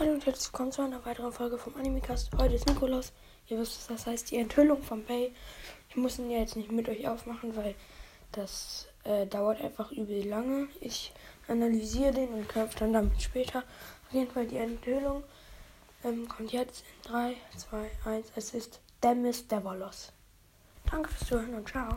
Hallo und herzlich willkommen zu einer weiteren Folge vom Animecast. Heute ist Nikolaus. Ihr wisst, es, das heißt die Enthüllung von Bay. Ich muss ihn ja jetzt nicht mit euch aufmachen, weil das äh, dauert einfach übel lange. Ich analysiere den und kämpfe dann damit später. Auf jeden Fall die Enthüllung ähm, kommt jetzt in 3, 2, 1. Es ist Demis Devolos. Danke fürs Zuhören und ciao.